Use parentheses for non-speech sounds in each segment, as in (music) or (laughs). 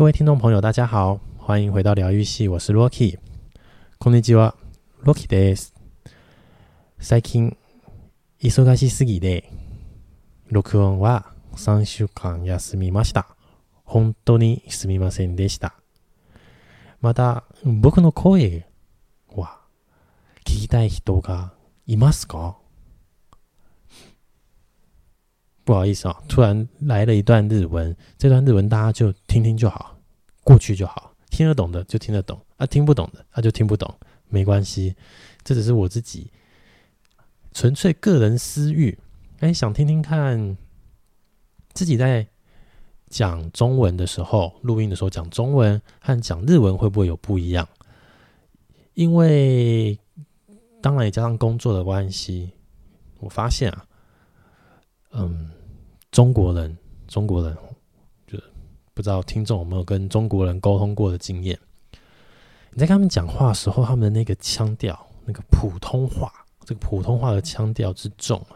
各位听众朋友，大家好，欢迎回到疗愈系，我是 Rocky。こんにちは，Rocky です。最近忙しすぎて录音は3周间休みました。本当にすみませんでした。また仆の声は闻きたい人がいますか？不好意思啊，突然来了一段日文，这段日文大家就听听就好，过去就好，听得懂的就听得懂，啊，听不懂的那、啊、就听不懂，没关系，这只是我自己纯粹个人私欲，哎，想听听看自己在讲中文的时候，录音的时候讲中文和讲日文会不会有不一样？因为当然也加上工作的关系，我发现啊，嗯。中国人，中国人不知道听众有没有跟中国人沟通过的经验。你在跟他们讲话的时候，他们的那个腔调，那个普通话，这个普通话的腔调之重啊，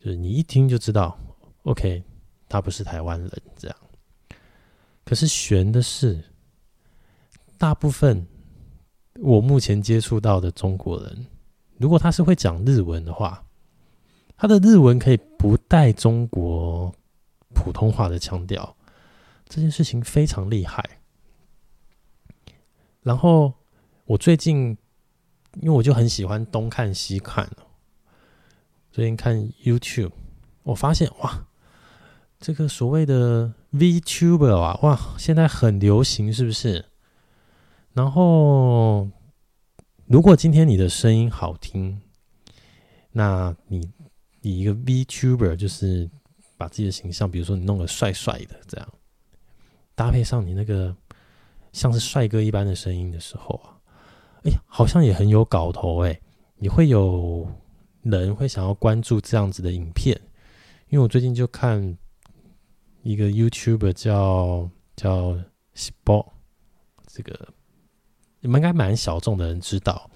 就是你一听就知道，OK，他不是台湾人这样。可是悬的是，大部分我目前接触到的中国人，如果他是会讲日文的话。他的日文可以不带中国普通话的腔调，这件事情非常厉害。然后我最近，因为我就很喜欢东看西看，最近看 YouTube，我发现哇，这个所谓的 VTuber 啊，哇，现在很流行，是不是？然后，如果今天你的声音好听，那你。你一个 VTuber 就是把自己的形象，比如说你弄得帅帅的这样，搭配上你那个像是帅哥一般的声音的时候啊，哎，好像也很有搞头哎，你会有人会想要关注这样子的影片，因为我最近就看一个 YouTuber 叫叫 Spot，这个你们应该蛮小众的人知道，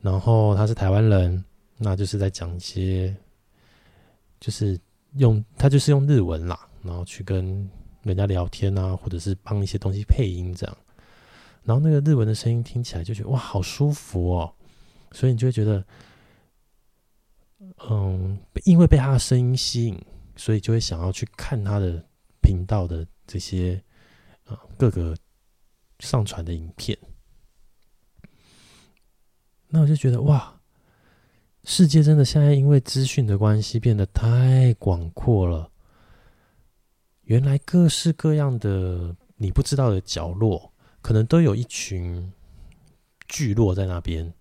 然后他是台湾人，那就是在讲一些。就是用他就是用日文啦，然后去跟人家聊天啊，或者是帮一些东西配音这样，然后那个日文的声音听起来就觉得哇，好舒服哦，所以你就会觉得，嗯，因为被他的声音吸引，所以就会想要去看他的频道的这些啊各个上传的影片，那我就觉得哇。世界真的现在因为资讯的关系变得太广阔了。原来各式各样的你不知道的角落，可能都有一群聚落在那边，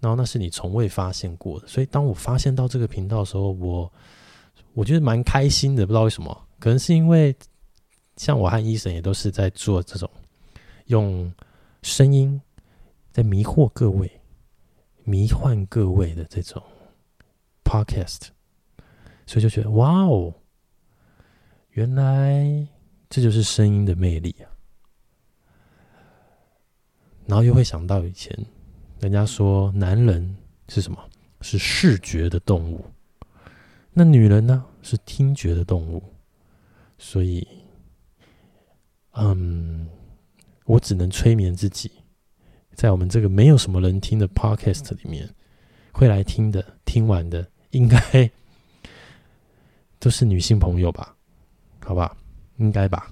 然后那是你从未发现过的。所以当我发现到这个频道的时候，我我觉得蛮开心的。不知道为什么，可能是因为像我和医生也都是在做这种用声音在迷惑各位。迷幻各位的这种 podcast，所以就觉得哇哦，原来这就是声音的魅力啊！然后又会想到以前人家说男人是什么？是视觉的动物，那女人呢？是听觉的动物。所以，嗯，我只能催眠自己。在我们这个没有什么人听的 podcast 里面，会来听的、听完的，应该都是女性朋友吧？好吧，应该吧？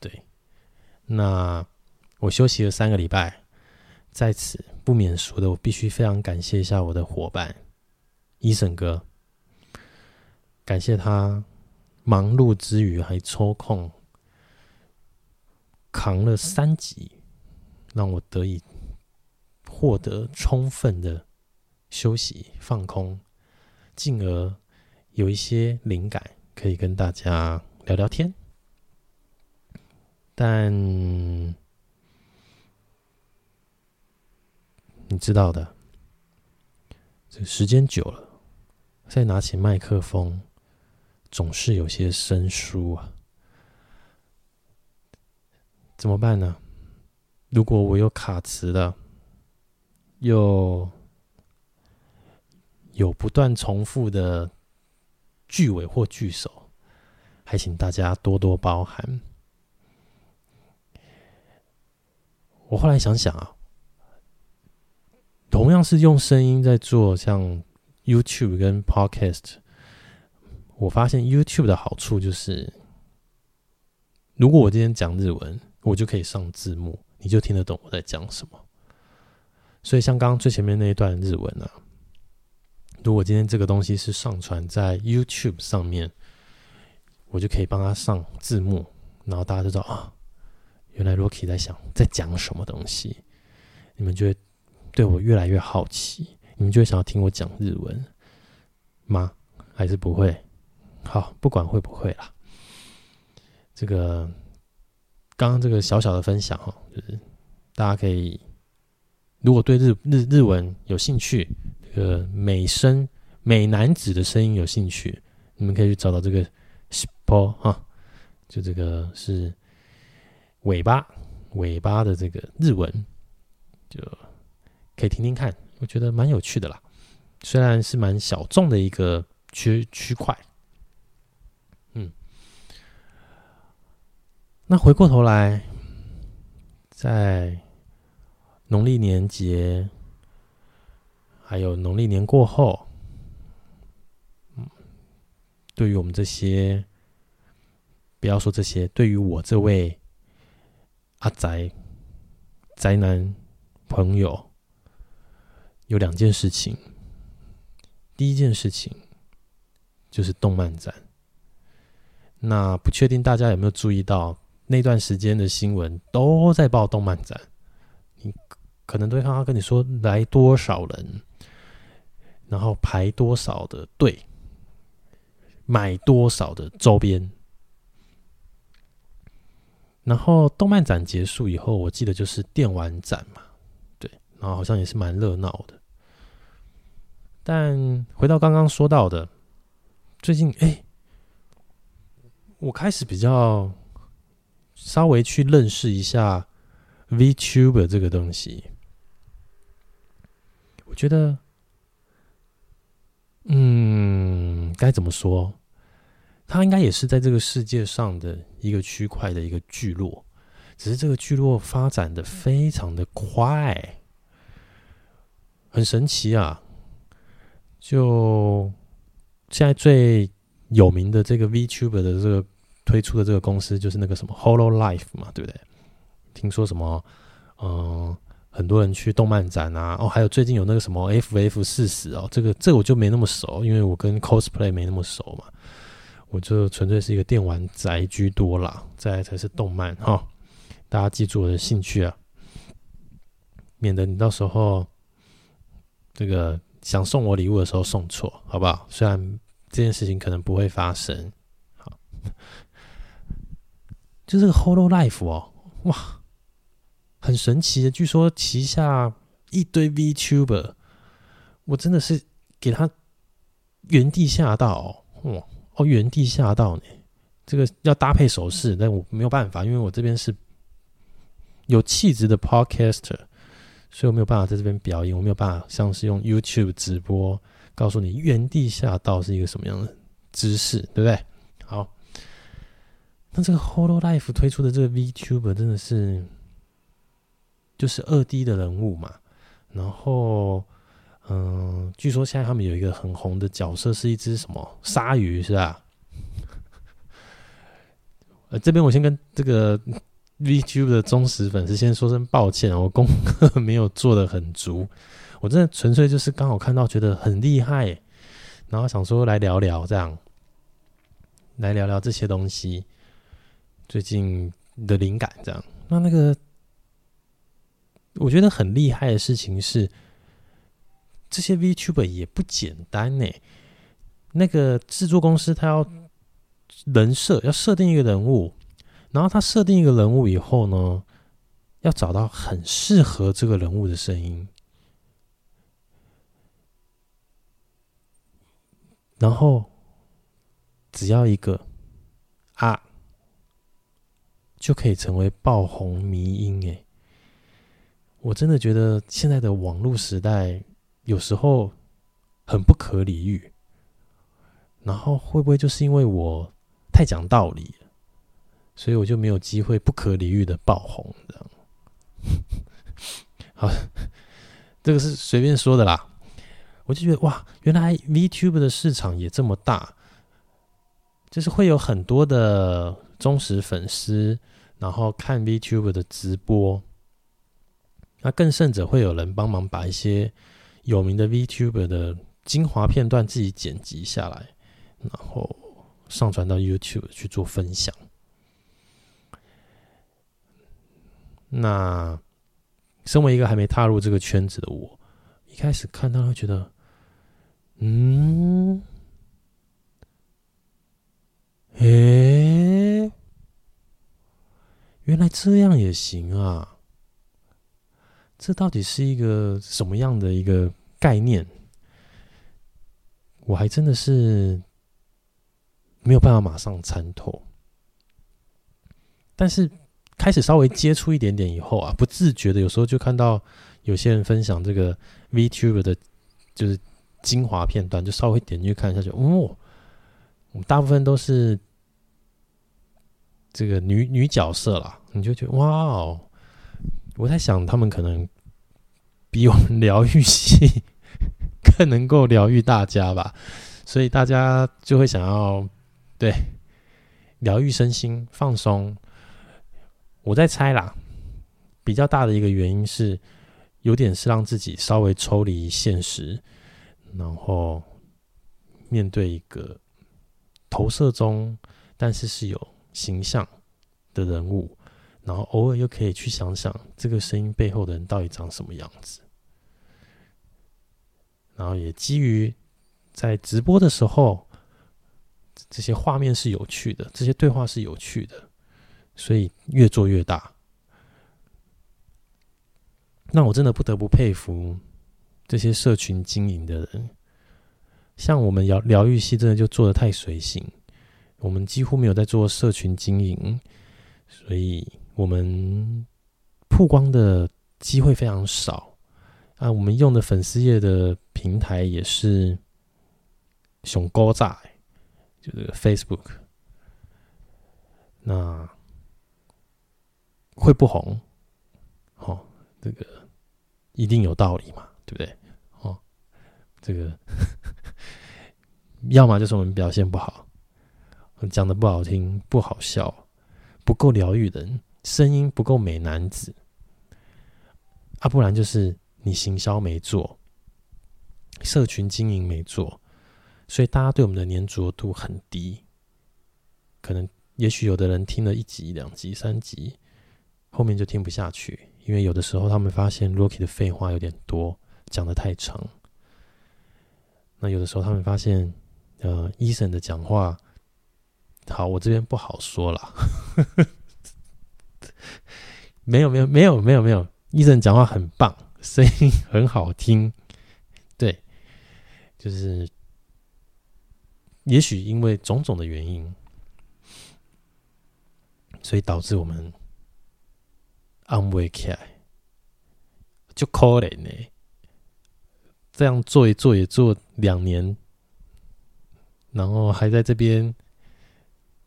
对，那我休息了三个礼拜，在此不免俗的，我必须非常感谢一下我的伙伴医生哥，感谢他忙碌之余还抽空扛了三集。让我得以获得充分的休息、放空，进而有一些灵感可以跟大家聊聊天。但你知道的，这时间久了，再拿起麦克风，总是有些生疏啊。怎么办呢？如果我有卡词了，又有不断重复的句尾或句首，还请大家多多包涵。我后来想想啊，同样是用声音在做像 YouTube 跟 Podcast，我发现 YouTube 的好处就是，如果我今天讲日文，我就可以上字幕，你就听得懂我在讲什么。所以像刚刚最前面那一段日文啊，如果今天这个东西是上传在 YouTube 上面，我就可以帮他上字幕，然后大家就知道啊。原来 Rocky 在想在讲什么东西，你们就会对我越来越好奇，你们就会想要听我讲日文吗？还是不会？好，不管会不会啦。这个刚刚这个小小的分享哈，就是大家可以如果对日日日文有兴趣，这个美声美男子的声音有兴趣，你们可以去找到这个 s p o 哈，就这个是。尾巴，尾巴的这个日文，就可以听听看，我觉得蛮有趣的啦。虽然是蛮小众的一个区区块，那回过头来，在农历年节，还有农历年过后，对于我们这些，不要说这些，对于我这位。阿宅宅男朋友有两件事情。第一件事情就是动漫展。那不确定大家有没有注意到，那段时间的新闻都在报动漫展。你可能都会看到跟你说来多少人，然后排多少的队，买多少的周边。然后动漫展结束以后，我记得就是电玩展嘛，对，然后好像也是蛮热闹的。但回到刚刚说到的，最近哎，我开始比较稍微去认识一下 VTuber 这个东西，我觉得，嗯，该怎么说？它应该也是在这个世界上的一个区块的一个聚落，只是这个聚落发展的非常的快，很神奇啊！就现在最有名的这个 VTuber 的这个推出的这个公司，就是那个什么 Holo Life 嘛，对不对？听说什么，嗯，很多人去动漫展啊，哦，还有最近有那个什么 FF 四十哦，这个这个我就没那么熟，因为我跟 cosplay 没那么熟嘛。我就纯粹是一个电玩宅居多啦，再来才是动漫哈。大家记住我的兴趣啊，免得你到时候这个想送我礼物的时候送错，好不好？虽然这件事情可能不会发生，就这个 Holo Life 哦，哇，很神奇的，据说旗下一堆 VTuber，我真的是给他原地吓到哦，哇！哦，原地吓到你，这个要搭配手势，但我没有办法，因为我这边是有气质的 podcaster，所以我没有办法在这边表演，我没有办法像是用 YouTube 直播告诉你原地吓到是一个什么样的姿势，对不对？那这个 Holo Life 推出的这个 VTuber 真的是就是二 D 的人物嘛，然后。嗯，据说现在他们有一个很红的角色，是一只什么鲨鱼，是吧？(laughs) 呃，这边我先跟这个 VTuber 的忠实粉丝先说声抱歉，我功课 (laughs) 没有做得很足，我真的纯粹就是刚好看到觉得很厉害，然后想说来聊聊这样，来聊聊这些东西，最近的灵感这样。那那个我觉得很厉害的事情是。这些 VTuber 也不简单呢。那个制作公司他要人设，要设定一个人物，然后他设定一个人物以后呢，要找到很适合这个人物的声音，然后只要一个啊，就可以成为爆红迷因哎！我真的觉得现在的网络时代。有时候很不可理喻，然后会不会就是因为我太讲道理，所以我就没有机会不可理喻的爆红，这样。(laughs) 好，这个是随便说的啦。我就觉得哇，原来 VTube 的市场也这么大，就是会有很多的忠实粉丝，然后看 VTuber 的直播。那更甚者，会有人帮忙把一些有名的 VTuber 的精华片段自己剪辑下来，然后上传到 YouTube 去做分享。那身为一个还没踏入这个圈子的我，一开始看到会觉得，嗯，诶，原来这样也行啊。这到底是一个什么样的一个概念？我还真的是没有办法马上参透。但是开始稍微接触一点点以后啊，不自觉的有时候就看到有些人分享这个 VTuber 的，就是精华片段，就稍微点进去看一下，就哦，我们大部分都是这个女女角色啦，你就觉得哇哦。我在想，他们可能比我们疗愈系更能够疗愈大家吧，所以大家就会想要对疗愈身心、放松。我在猜啦，比较大的一个原因是，有点是让自己稍微抽离现实，然后面对一个投射中，但是是有形象的人物。然后偶尔又可以去想想这个声音背后的人到底长什么样子，然后也基于在直播的时候，这些画面是有趣的，这些对话是有趣的，所以越做越大。那我真的不得不佩服这些社群经营的人，像我们疗疗愈系真的就做的太随性，我们几乎没有在做社群经营，所以。我们曝光的机会非常少啊，我们用的粉丝页的平台也是熊高炸，就这个 Facebook，那会不红？哦，这个一定有道理嘛，对不对？哦，这个 (laughs) 要么就是我们表现不好，讲的不好听，不好笑，不够疗愈人。声音不够美男子，啊，不然就是你行销没做，社群经营没做，所以大家对我们的黏着度很低。可能也许有的人听了一集、两集、三集，后面就听不下去，因为有的时候他们发现 Rocky 的废话有点多，讲得太长。那有的时候他们发现，呃，Eason 的讲话，好，我这边不好说了。(laughs) 没有没有没有没有没有，医生讲话很棒，声音很好听，对，就是，也许因为种种的原因，所以导致我们安慰起来就可怜呢。这样做一做也做两年，然后还在这边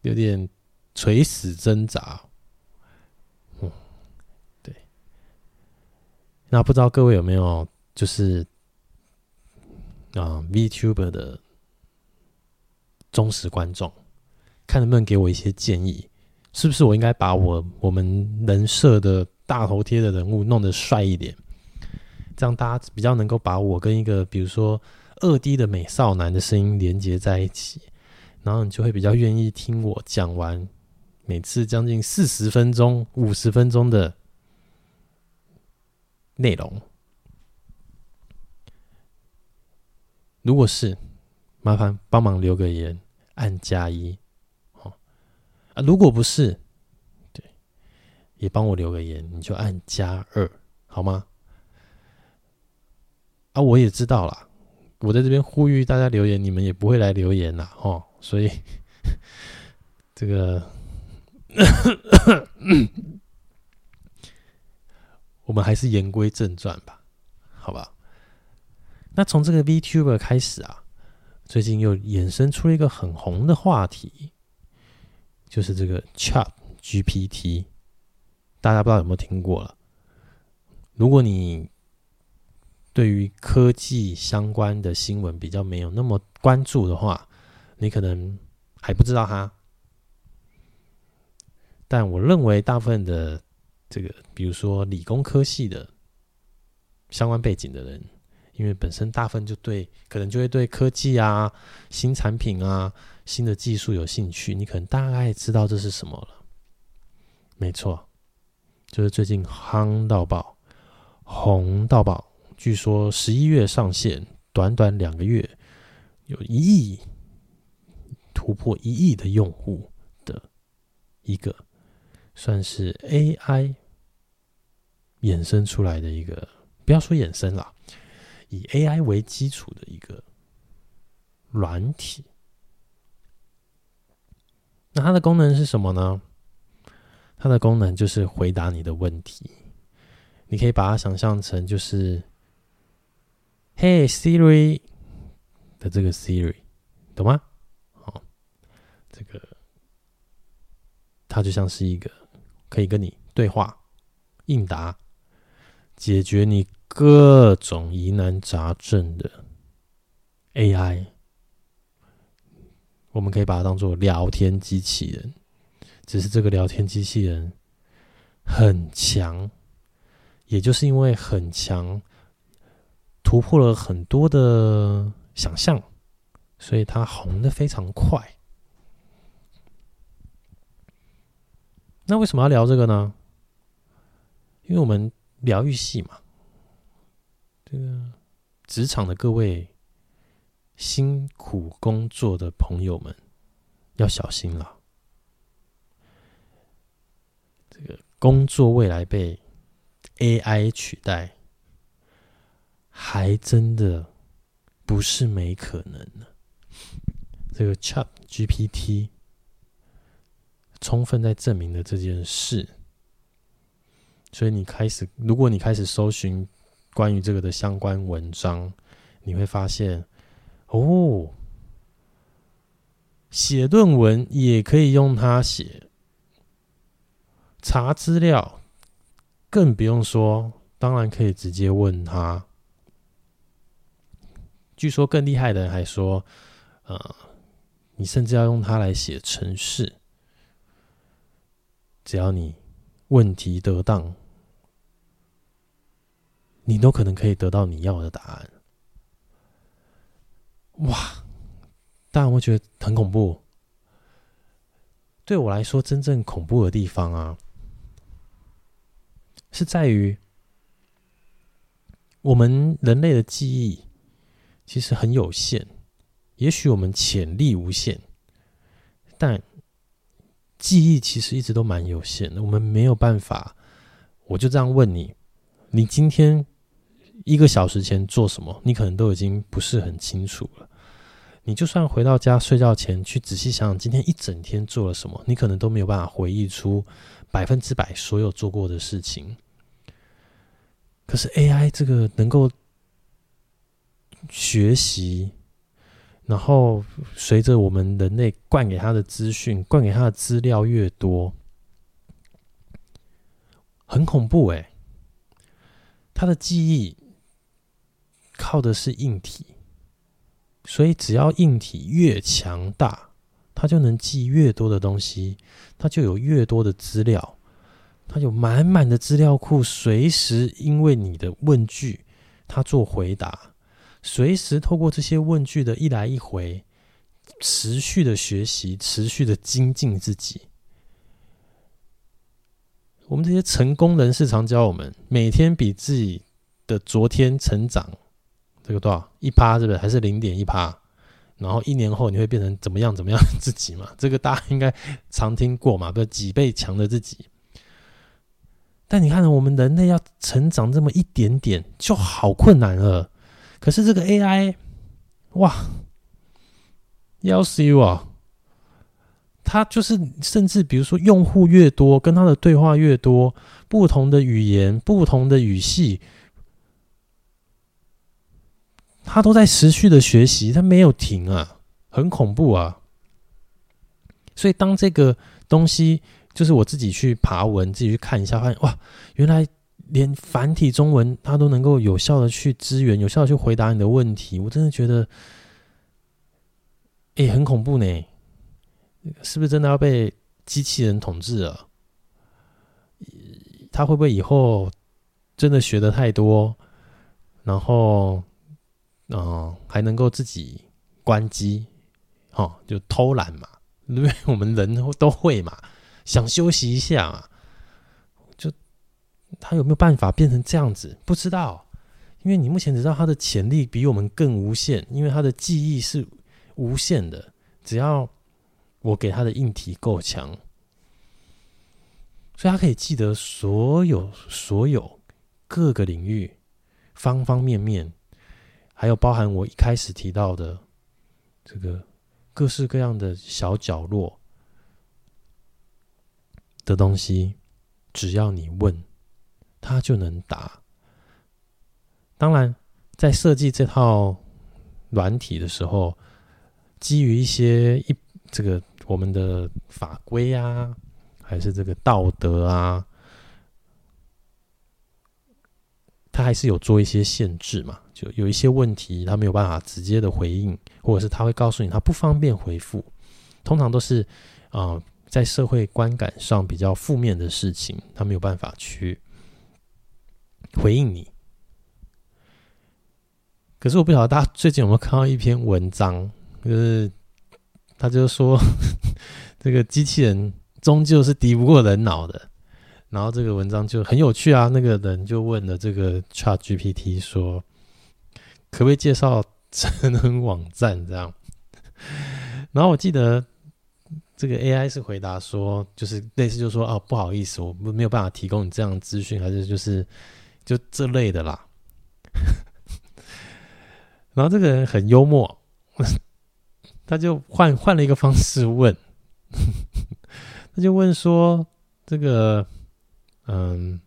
有点垂死挣扎。嗯，对。那不知道各位有没有就是啊、VTuber 的忠实观众，看能不能给我一些建议，是不是我应该把我我们人设的大头贴的人物弄得帅一点，这样大家比较能够把我跟一个比如说二 D 的美少男的声音连接在一起，然后你就会比较愿意听我讲完每次将近四十分钟、五十分钟的。内容，如果是，麻烦帮忙留个言，按加一，哦，啊，如果不是，对，也帮我留个言，你就按加二，好吗？啊，我也知道啦，我在这边呼吁大家留言，你们也不会来留言啦，哦，所以 (laughs) 这个。(coughs) 我们还是言归正传吧，好吧？那从这个 VTuber 开始啊，最近又衍生出了一个很红的话题，就是这个 Chat GPT，大家不知道有没有听过了？如果你对于科技相关的新闻比较没有那么关注的话，你可能还不知道它。但我认为大部分的这个，比如说理工科系的相关背景的人，因为本身大部分就对，可能就会对科技啊、新产品啊、新的技术有兴趣，你可能大概知道这是什么了。没错，就是最近夯到爆、红到爆，据说十一月上线，短短两个月有一亿突破一亿的用户的一个。算是 AI 衍生出来的一个，不要说衍生啦，以 AI 为基础的一个软体。那它的功能是什么呢？它的功能就是回答你的问题。你可以把它想象成就是，Hey Siri 的这个 Siri，懂吗？好，这个它就像是一个。可以跟你对话、应答、解决你各种疑难杂症的 AI，我们可以把它当做聊天机器人。只是这个聊天机器人很强，也就是因为很强，突破了很多的想象，所以它红的非常快。那为什么要聊这个呢？因为我们疗愈系嘛，这个职场的各位辛苦工作的朋友们要小心了。这个工作未来被 AI 取代，还真的不是没可能的。这个 ChatGPT。充分在证明了这件事，所以你开始，如果你开始搜寻关于这个的相关文章，你会发现，哦，写论文也可以用它写，查资料更不用说，当然可以直接问他。据说更厉害的人还说，呃，你甚至要用它来写程式。只要你问题得当，你都可能可以得到你要的答案。哇！当然我觉得很恐怖。对我来说，真正恐怖的地方啊，是在于我们人类的记忆其实很有限。也许我们潜力无限，但记忆其实一直都蛮有限的，我们没有办法。我就这样问你：你今天一个小时前做什么？你可能都已经不是很清楚了。你就算回到家睡觉前去仔细想想今天一整天做了什么，你可能都没有办法回忆出百分之百所有做过的事情。可是 AI 这个能够学习。然后，随着我们人类灌给他的资讯、灌给他的资料越多，很恐怖哎！他的记忆靠的是硬体，所以只要硬体越强大，他就能记越多的东西，他就有越多的资料，他有满满的资料库，随时因为你的问句，他做回答。随时透过这些问句的一来一回，持续的学习，持续的精进自己。我们这些成功人士常教我们，每天比自己的昨天成长，这个多少一趴，是不是？还是零点一趴？然后一年后你会变成怎么样？怎么样自己嘛？这个大家应该常听过嘛？不是几倍强的自己。但你看，我们人类要成长这么一点点，就好困难了。可是这个 AI，哇，要死我！它就是，甚至比如说，用户越多，跟他的对话越多，不同的语言、不同的语系，它都在持续的学习，它没有停啊，很恐怖啊！所以当这个东西就是我自己去爬文，自己去看一下，发现哇，原来连繁体中文它都能够有效的去支援，有效的去回答你的问题，我真的觉得，哎，很恐怖呢，是不是真的要被机器人统治了？他会不会以后真的学的太多，然后，嗯、还能够自己关机，哦，就偷懒嘛？因 (laughs) 为我们人都会嘛，想休息一下嘛，他有没有办法变成这样子？不知道，因为你目前只知道他的潜力比我们更无限，因为他的记忆是无限的，只要我给他的硬体够强，所以他可以记得所有所有各个领域方方面面，还有包含我一开始提到的这个。各式各样的小角落的东西，只要你问，他就能答。当然，在设计这套软体的时候，基于一些一这个我们的法规啊，还是这个道德啊，他还是有做一些限制嘛。就有一些问题，他没有办法直接的回应，或者是他会告诉你他不方便回复。通常都是啊、在社会观感上比较负面的事情，他没有办法去回应你。可是我不晓得大家最近有没有看到一篇文章，就是他就说 (laughs) 这个机器人终究是敌不过人脑的。然后这个文章就很有趣啊，那个人就问了这个 ChatGPT 说。可不可以介绍成人网站这样？然后我记得这个 AI 是回答说，就是类似就说哦，不好意思，我们没有办法提供你这样的资讯，还是就是就这类的啦。(laughs) 然后这个人很幽默，(laughs) 他就换换了一个方式问，(laughs) 他就问说这个嗯。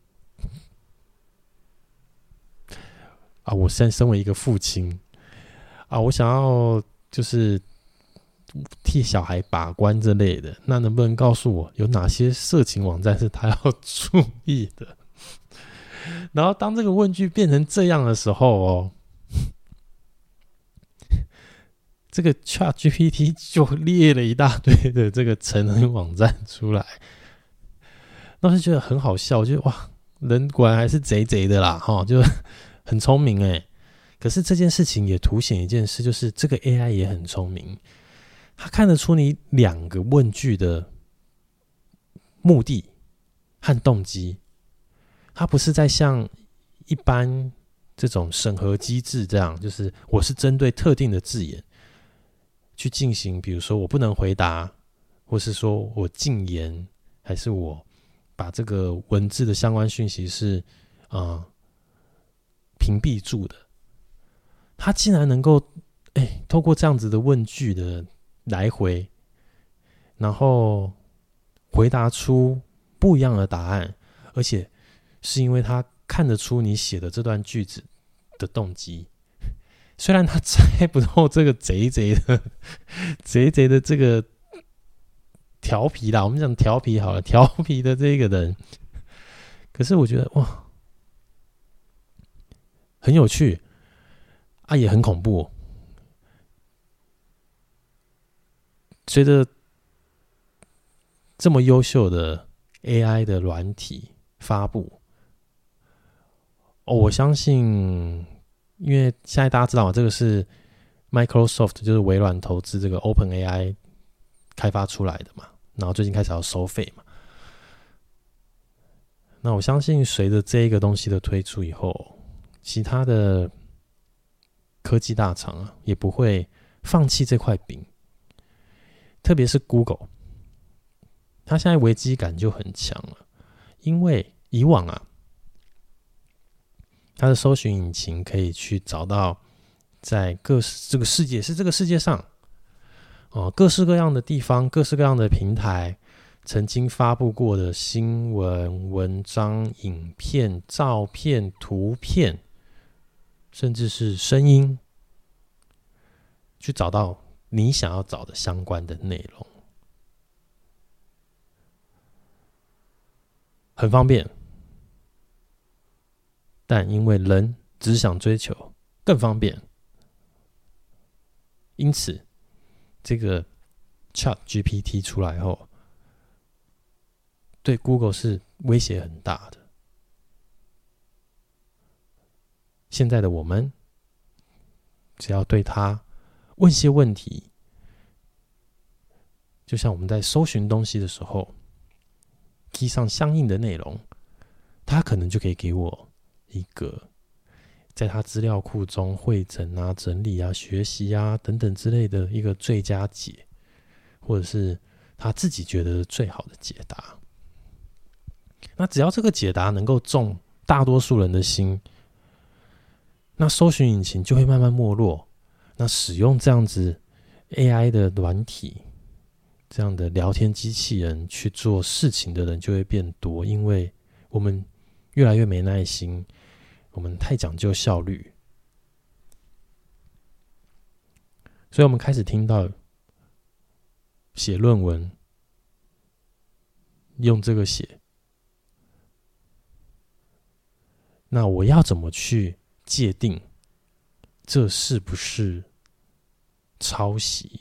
啊，我现在身为一个父亲啊，我想要就是替小孩把关之类的，那能不能告诉我有哪些色情网站是他要注意的？然后当这个问句变成这样的时候哦，这个 ChatGPT 就列了一大堆的这个成人网站出来，那我就觉得很好笑，我觉得哇，人果然还是贼贼的啦，哈，就。很聪明哎，可是这件事情也凸显一件事，就是这个 AI 也很聪明，他看得出你两个问句的目的和动机，他不是在像一般这种审核机制这样，就是我是针对特定的字眼去进行，比如说我不能回答，或是说我禁言，还是我把这个文字的相关讯息是啊。屏蔽住的，他竟然能够哎，透过这样子的问句的来回，然后回答出不一样的答案，而且是因为他看得出你写的这段句子的动机。虽然他猜不透这个贼贼的 (laughs) 贼贼的这个调皮啦，我们讲调皮好了，(laughs) 调皮的这个人，可是我觉得哇。很有趣啊，也很恐怖。随着这么优秀的 AI 的软体发布，哦，我相信，因为现在大家知道这个是 Microsoft，就是微软投资这个 OpenAI 开发出来的嘛，然后最近开始要收费嘛。那我相信，随着这一个东西的推出以后，其他的科技大厂啊，也不会放弃这块饼。特别是 Google，它现在危机感就很强了，因为以往啊，它的搜寻引擎可以去找到在各这个世界是这个世界上哦各式各样的地方各式各样的平台曾经发布过的新闻文章影片照片图片甚至是声音去找到你想要找的相关的内容。很方便。但因为人只想追求更方便，因此这个 ChatGPT 出来后，对 Google 是威胁很大的。现在的我们，只要对他问些问题，就像我们在搜寻东西的时候。贴上相应的内容，他可能就可以给我一个在他资料库中汇整啊、整理啊、学习啊等等之类的一个最佳解，或者是他自己觉得最好的解答。那只要这个解答能够中大多数人的心，那搜寻引擎就会慢慢没落。那使用这样子 AI 的软体。这样的聊天机器人去做事情的人就会变多，因为我们越来越没耐心，我们太讲究效率，所以我们开始听到写论文用这个写，那我要怎么去界定这是不是抄袭？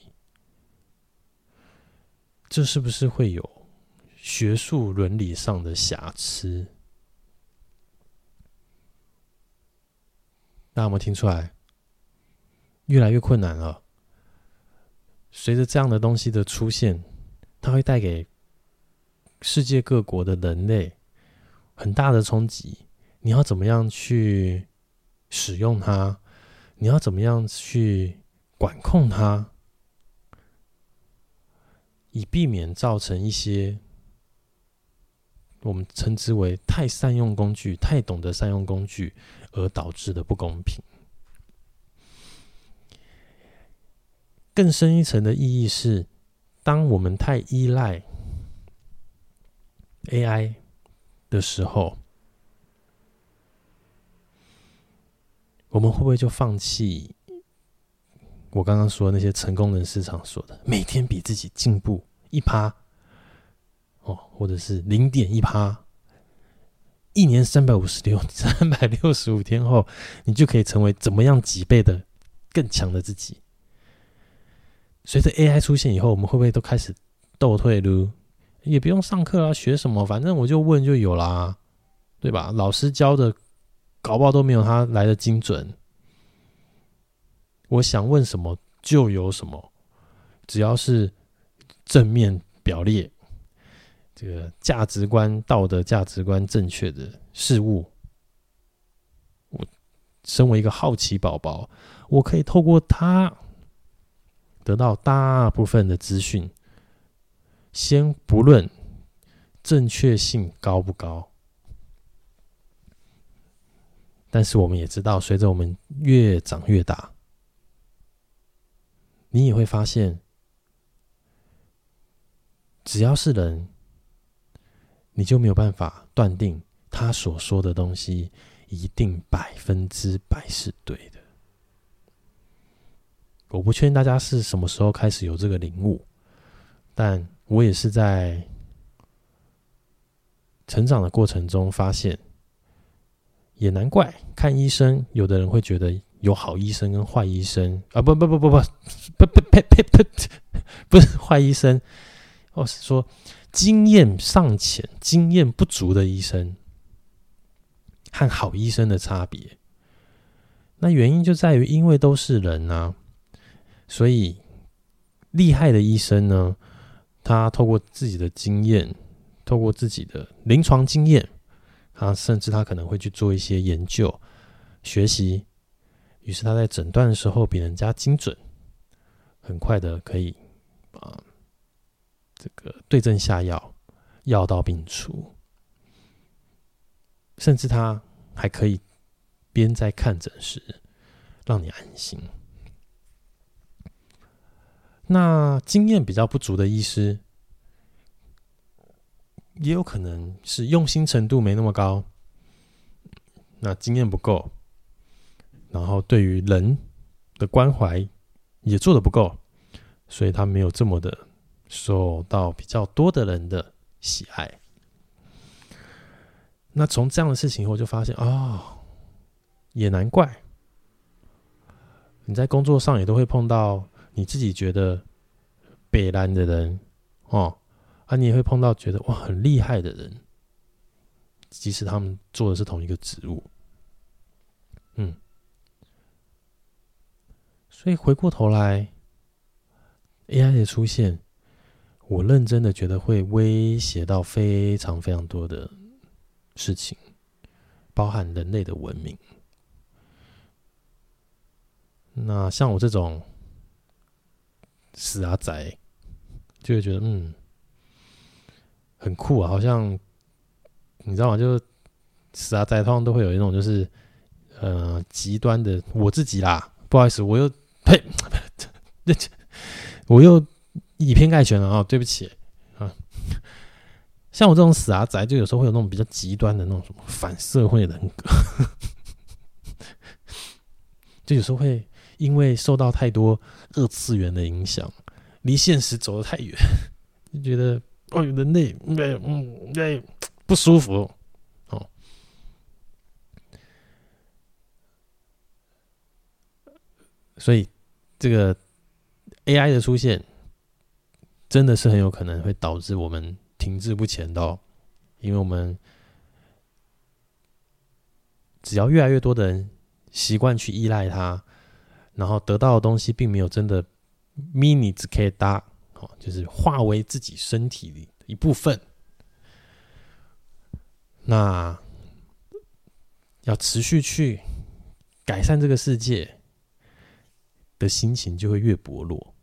这是不是会有学术伦理上的瑕疵？大家有没有听出来？越来越困难了。随着这样的东西的出现，它会带给世界各国的人类很大的冲击。你要怎么样去使用它？你要怎么样去管控它？以避免造成一些我们称之为太善用工具、太懂得善用工具而导致的不公平。更深一层的意义是，当我们太依赖 AI 的时候，我们会不会就放弃？我刚刚说那些成功人士常说的，每天比自己进步一趴，哦，或者是零点一趴，一年三百五十六、(laughs) 三百六十五天后，你就可以成为怎么样几倍的更强的自己。随着 AI 出现以后，我们会不会都开始倒退噜？也不用上课啊，学什么？反正我就问就有啦，对吧？老师教的搞不好都没有他来的精准。我想问什么就有什么，只要是正面表列，这个价值观、道德价值观正确的事物，我身为一个好奇宝宝，我可以透过它得到大部分的资讯。先不论正确性高不高，但是我们也知道，随着我们越长越大。你也会发现，只要是人，你就没有办法断定他所说的东西一定百分之百是对的。我不确定大家是什么时候开始有这个领悟，但我也是在成长的过程中发现，也难怪看医生，有的人会觉得。有好医生跟坏医生啊，不不不不不不不呸呸呸，不是坏医生，我是说经验尚浅、经验不足的医生和好医生的差别。那原因就在于，因为都是人啊，所以厉害的医生呢，他透过自己的经验，透过自己的临床经验，他甚至他可能会去做一些研究、学习。于是他在诊断的时候比人家精准，很快的可以啊，这个对症下药，药到病除。甚至他还可以边在看诊时让你安心。那经验比较不足的医师，也有可能是用心程度没那么高，那经验不够。然后对于人的关怀也做得不够，所以他没有这么的受到比较多的人的喜爱。那从这样的事情以后，就发现啊、也难怪。你在工作上也都会碰到你自己觉得北烂的人哦，啊，你也会碰到觉得哇很厉害的人，即使他们做的是同一个职务，嗯，所以回过头来，AI 的出现，我认真的觉得会威胁到非常非常多的。事情包含人类的文明。那像我这种死阿宅，就会觉得嗯很酷啊，好像你知道吗？就死阿宅通常都会有一种就是呃极端的我自己啦，不好意思，我又呸，(laughs) 我又以偏概全了啊，对不起。啊。(laughs) 像我这种死阿宅，就有时候会有那种比较极端的那种什么反社会人格，(laughs) 就有时候会因为受到太多二次元的影响，离现实走得太远，就觉得哦，人类嗯嗯不舒服。哦，所以这个 AI 的出现，真的是很有可能会导致我们。停滞不前的哦，因为我们只要越来越多的人习惯去依赖它，然后得到的东西并没有真的 mini 只可以搭，哦，就是化为自己身体的一部分。那要持续去改善这个世界的心情就会越薄弱，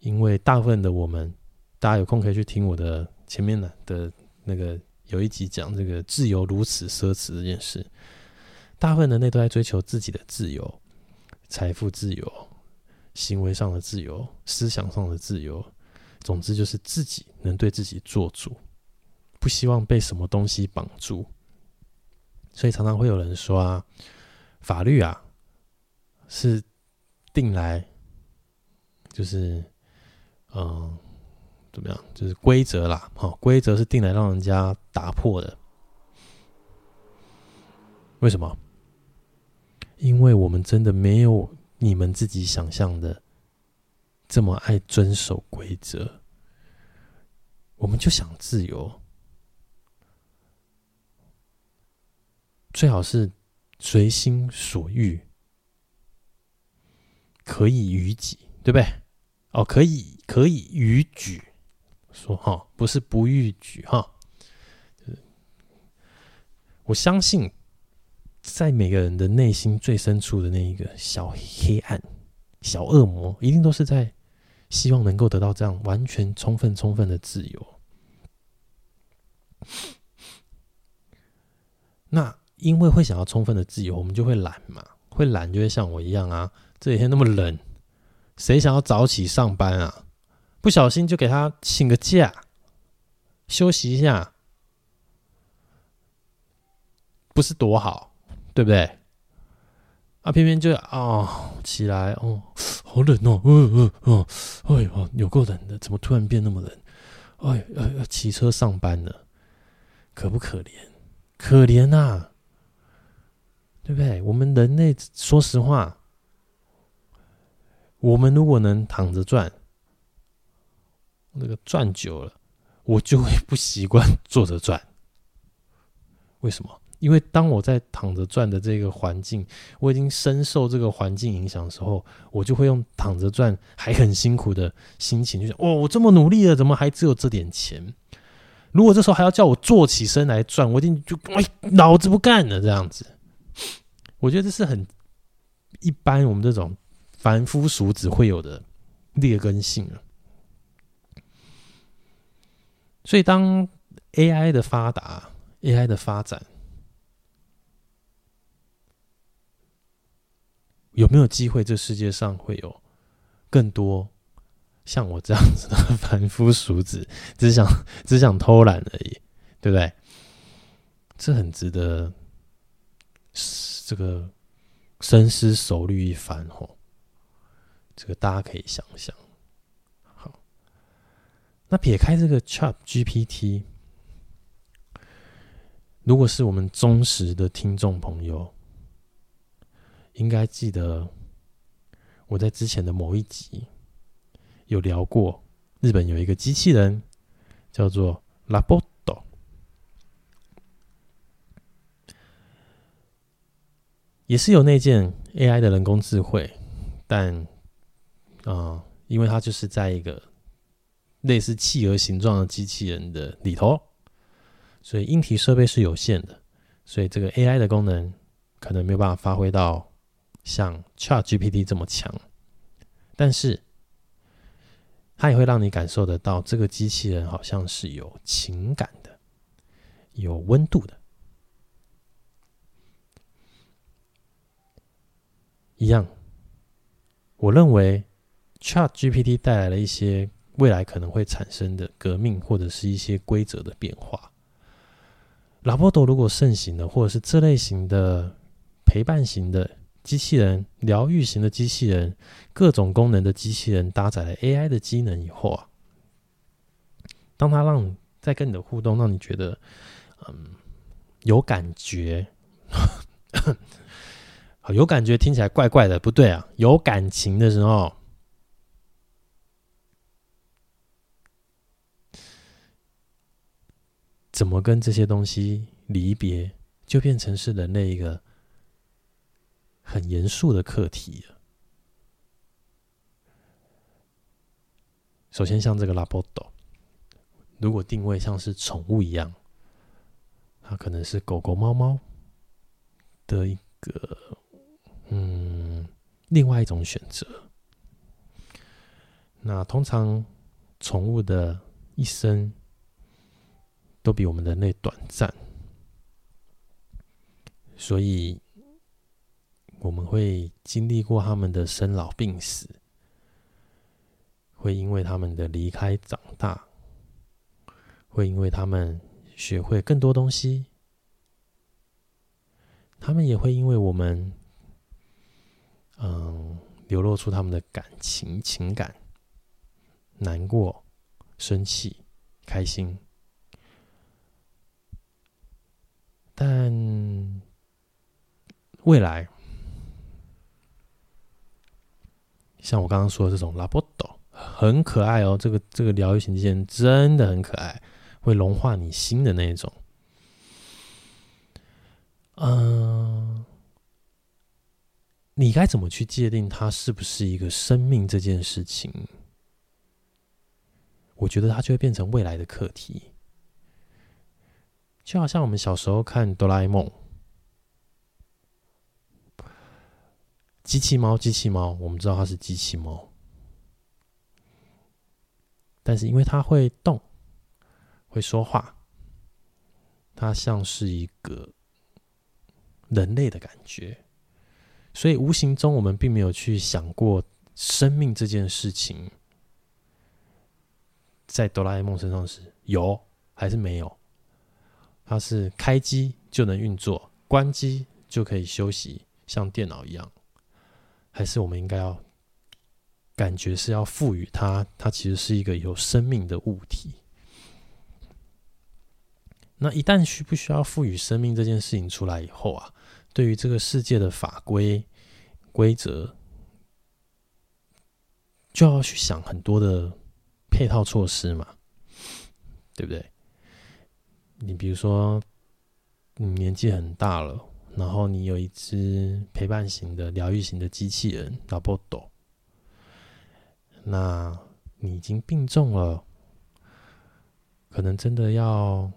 因为大部分的我们。大家有空可以去听我的前面的的那个有一集讲这个自由如此奢侈这件事。大部分人类都在追求自己的自由、财富自由、行为上的自由、思想上的自由，总之就是自己能对自己做主，不希望被什么东西绑住。所以常常会有人说啊，法律啊是定来就是嗯。怎么样？就是规则啦，好，规则是定来让人家打破的。为什么？因为我们真的没有你们自己想象的这么爱遵守规则。我们就想自由，最好是随心所欲，可以于己，对不对？哦，可以，可以逾矩。说哈，不是不逾矩哈，我相信，在每个人的内心最深处的那一个小黑暗、小恶魔，一定都是在希望能够得到这样完全、充分、充分的自由。那因为会想要充分的自由，我们就会懒嘛，会懒就会像我一样啊，这几天那么冷，谁想要早起上班啊？不小心就给他请个假，休息一下，不是多好，对不对？啊，偏偏就啊、起来哦，好冷哦，嗯嗯嗯，哎呦，有够冷的，怎么突然变那么冷？哎，要要骑车上班了，可不可怜？可怜呐、啊，对不对？我们人类，说实话，我们如果能躺着赚。那个转久了，我就会不习惯坐着转。为什么？因为当我在躺着转的这个环境，我已经深受这个环境影响的时候，我就会用躺着转还很辛苦的心情，就想：哦，我这么努力了，怎么还只有这点钱？如果这时候还要叫我坐起身来转，我一定就哎，脑子不干了这样子。我觉得这是很一般，我们这种凡夫俗子会有的劣根性啊。所以，当 AI 的发达、AI 的发展，有没有机会？这世界上会有更多像我这样子的凡夫俗子，只想只想偷懒而已，对不对？这很值得这个深思熟虑一番哦。这个大家可以想想。那撇开这个 Chat GPT，如果是我们忠实的听众朋友，应该记得我在之前的某一集有聊过，日本有一个机器人叫做 l a b o t o 也是有那件 AI 的人工智慧，但啊、因为它就是在一个类似企鹅形状的机器人的里头，所以硬体设备是有限的，所以这个 AI 的功能可能没有办法发挥到像 ChatGPT 这么强，但是它也会让你感受得到这个机器人好像是有情感的、有温度的。一样，我认为 ChatGPT 带来了一些未来可能会产生的革命，或者是一些规则的变化。Roboto 如果盛行的，或者是这类型的陪伴型的机器人、疗愈型的机器人、各种功能的机器人，搭载了 AI 的机能以后啊，当它让在跟你的互动，让你觉得嗯有感觉。(coughs) 有感觉听起来怪怪的，不对啊！有感情的时候，怎么跟这些东西离别，就变成是人类一个很严肃的课题。首先，像这个拉波多，如果定位像是宠物一样，它可能是狗狗、猫猫的一个。嗯，另外一种选择。那通常宠物的一生都比我们人类短暂，所以我们会经历过他们的生老病死，会因为他们的离开长大，会因为他们学会更多东西，他们也会因为我们。嗯，流露出他们的感情、情感，难过、生气、开心。但未来，像我刚刚说的这种拉波多，很可爱哦。这个这个疗愈型机器人真的很可爱，会融化你心的那一种。嗯。你该怎么去界定它是不是一个生命这件事情？我觉得它就会变成未来的课题。就好像我们小时候看哆啦 A 梦，机器猫，机器猫，我们知道它是机器猫，但是因为它会动，会说话，它像是一个人类的感觉。所以无形中，我们并没有去想过生命这件事情，在哆啦 A 梦身上是有还是没有？它是开机就能运作，关机就可以休息，像电脑一样，还是我们应该要感觉是要赋予它，它其实是一个有生命的物体。那一旦需不需要赋予生命这件事情出来以后啊？对于这个世界的法规规则，就要去想很多的配套措施嘛，对不对？你比如说，你年纪很大了，然后你有一只陪伴型的、疗愈型的机器人拉波多，那你已经病重了，可能真的要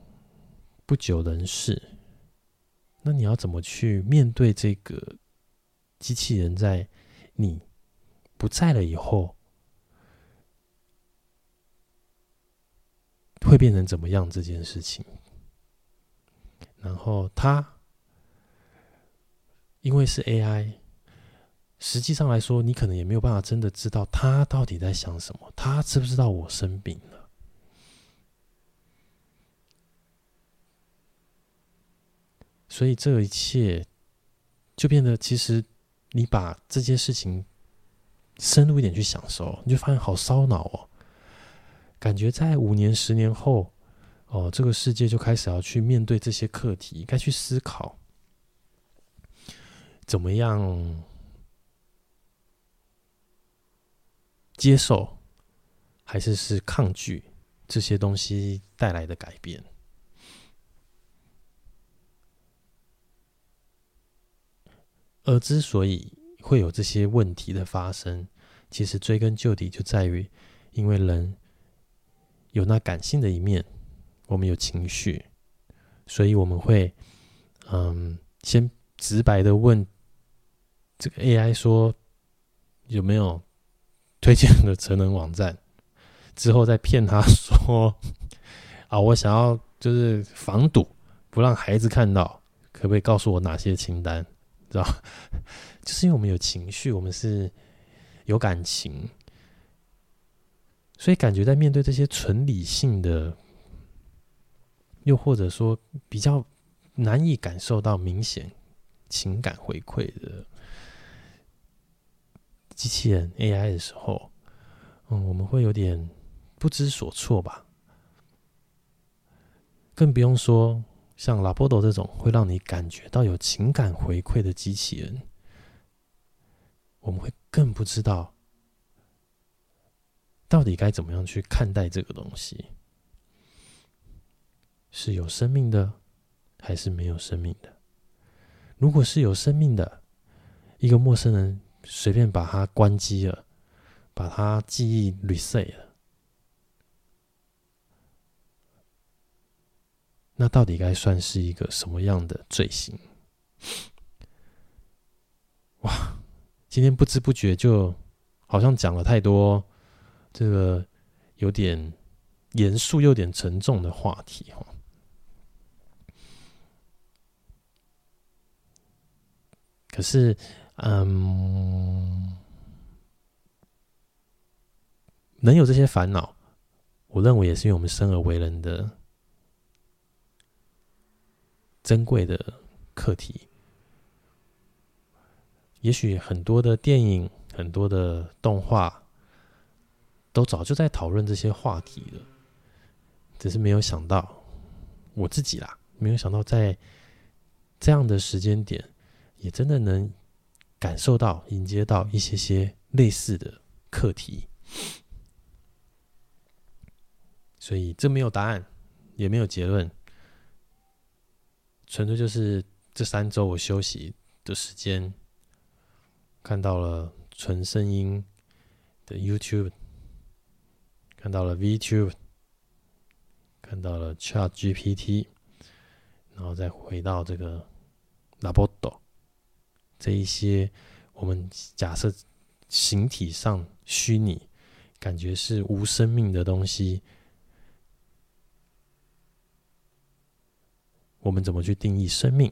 不久人世。那你要怎么去面对这个机器人在你不在了以后会变成怎么样这件事情？然后它因为是 AI，实际上来说，你可能也没有办法真的知道它到底在想什么，它知不知道我生病了？所以这一切就变得，其实你把这件事情深入一点去享受，你就发现好烧脑哦。感觉在五年、十年后，哦，这个世界就开始要去面对这些课题，该去思考怎么样接受，还是是抗拒这些东西带来的改变。而之所以会有这些问题的发生，其实追根究底就在于，因为人有那感性的一面。我们有情绪，所以我们会，嗯，先直白的问这个 AI 说有没有推荐的成人网站，之后再骗他说 (laughs) 啊，我想要就是防堵，不让孩子看到，可不可以告诉我哪些清单？知道？(laughs) 就是因为我们有情绪，我们是有感情，所以感觉在面对这些纯理性的。又或者说，比较难以感受到明显情感回馈的机器人 AI 的时候，嗯，我们会有点不知所措吧。更不用说像 Laporte 这种会让你感觉到有情感回馈的机器人，我们会更不知道到底该怎么样去看待这个东西。是有生命的，还是没有生命的？如果是有生命的，一个陌生人随便把它关机了，把它记忆 reset 了，那到底该算是一个什么样的罪行？哇，今天不知不觉就好像讲了太多这个有点严肃又点沉重的话题哈。可是，嗯，能有这些烦恼，我认为也是因为我们生而为人的珍贵的课题。也许很多的电影、很多的动画，都早就在讨论这些话题了，只是没有想到我自己啦，没有想到在这样的时间点。也真的能感受到、迎接到一些些类似的课题，所以这没有答案，也没有结论，纯粹就是这三周我休息的时间，看到了纯声音的 YouTube，看到了 VTube，看到了 ChatGPT，然后再回到这个 Laporte。这一些我们假设形体上虚拟，感觉是无生命的东西，我们怎么去定义生命？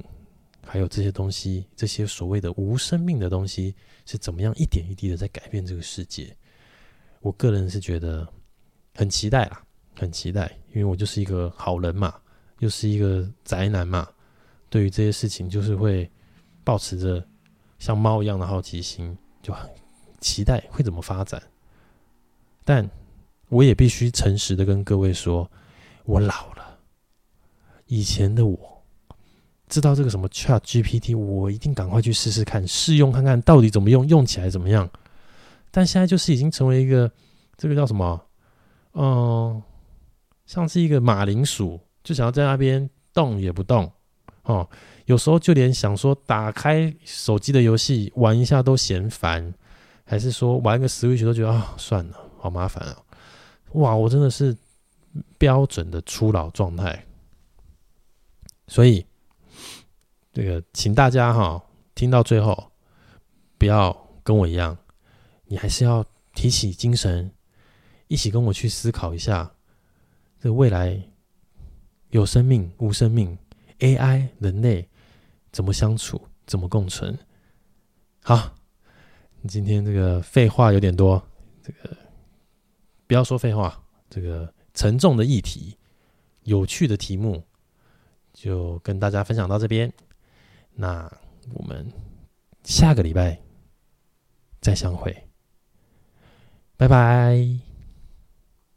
还有这些东西，这些所谓的无生命的东西是怎么样一点一滴的在改变这个世界？我个人是觉得很期待啦，很期待，因为我就是一个好人嘛，又是一个宅男嘛，对于这些事情就是会保持着。像猫一样的好奇心，就很期待会怎么发展。但我也必须诚实的跟各位说，我老了。以前的我知道这个什么 Chat GPT，我一定赶快去试试看，试用看看到底怎么用，用起来怎么样。但现在就是已经成为一个这个叫什么，嗯，像是一个马铃薯，就想要在那边动也不动，哦。有时候就连想说打开手机的游戏玩一下都嫌烦，还是说玩个 Switch 都觉得啊、算了，好麻烦啊！哇，我真的是标准的初老状态。所以这个请大家哈听到最后，不要跟我一样，你还是要提起精神，一起跟我去思考一下，这未来有生命无生命，AI 人类。怎么相处？怎么共存？好，今天这个废话有点多，这个不要说废话。这个沉重的议题、有趣的题目，就跟大家分享到这边。那我们下个礼拜再相会，拜拜。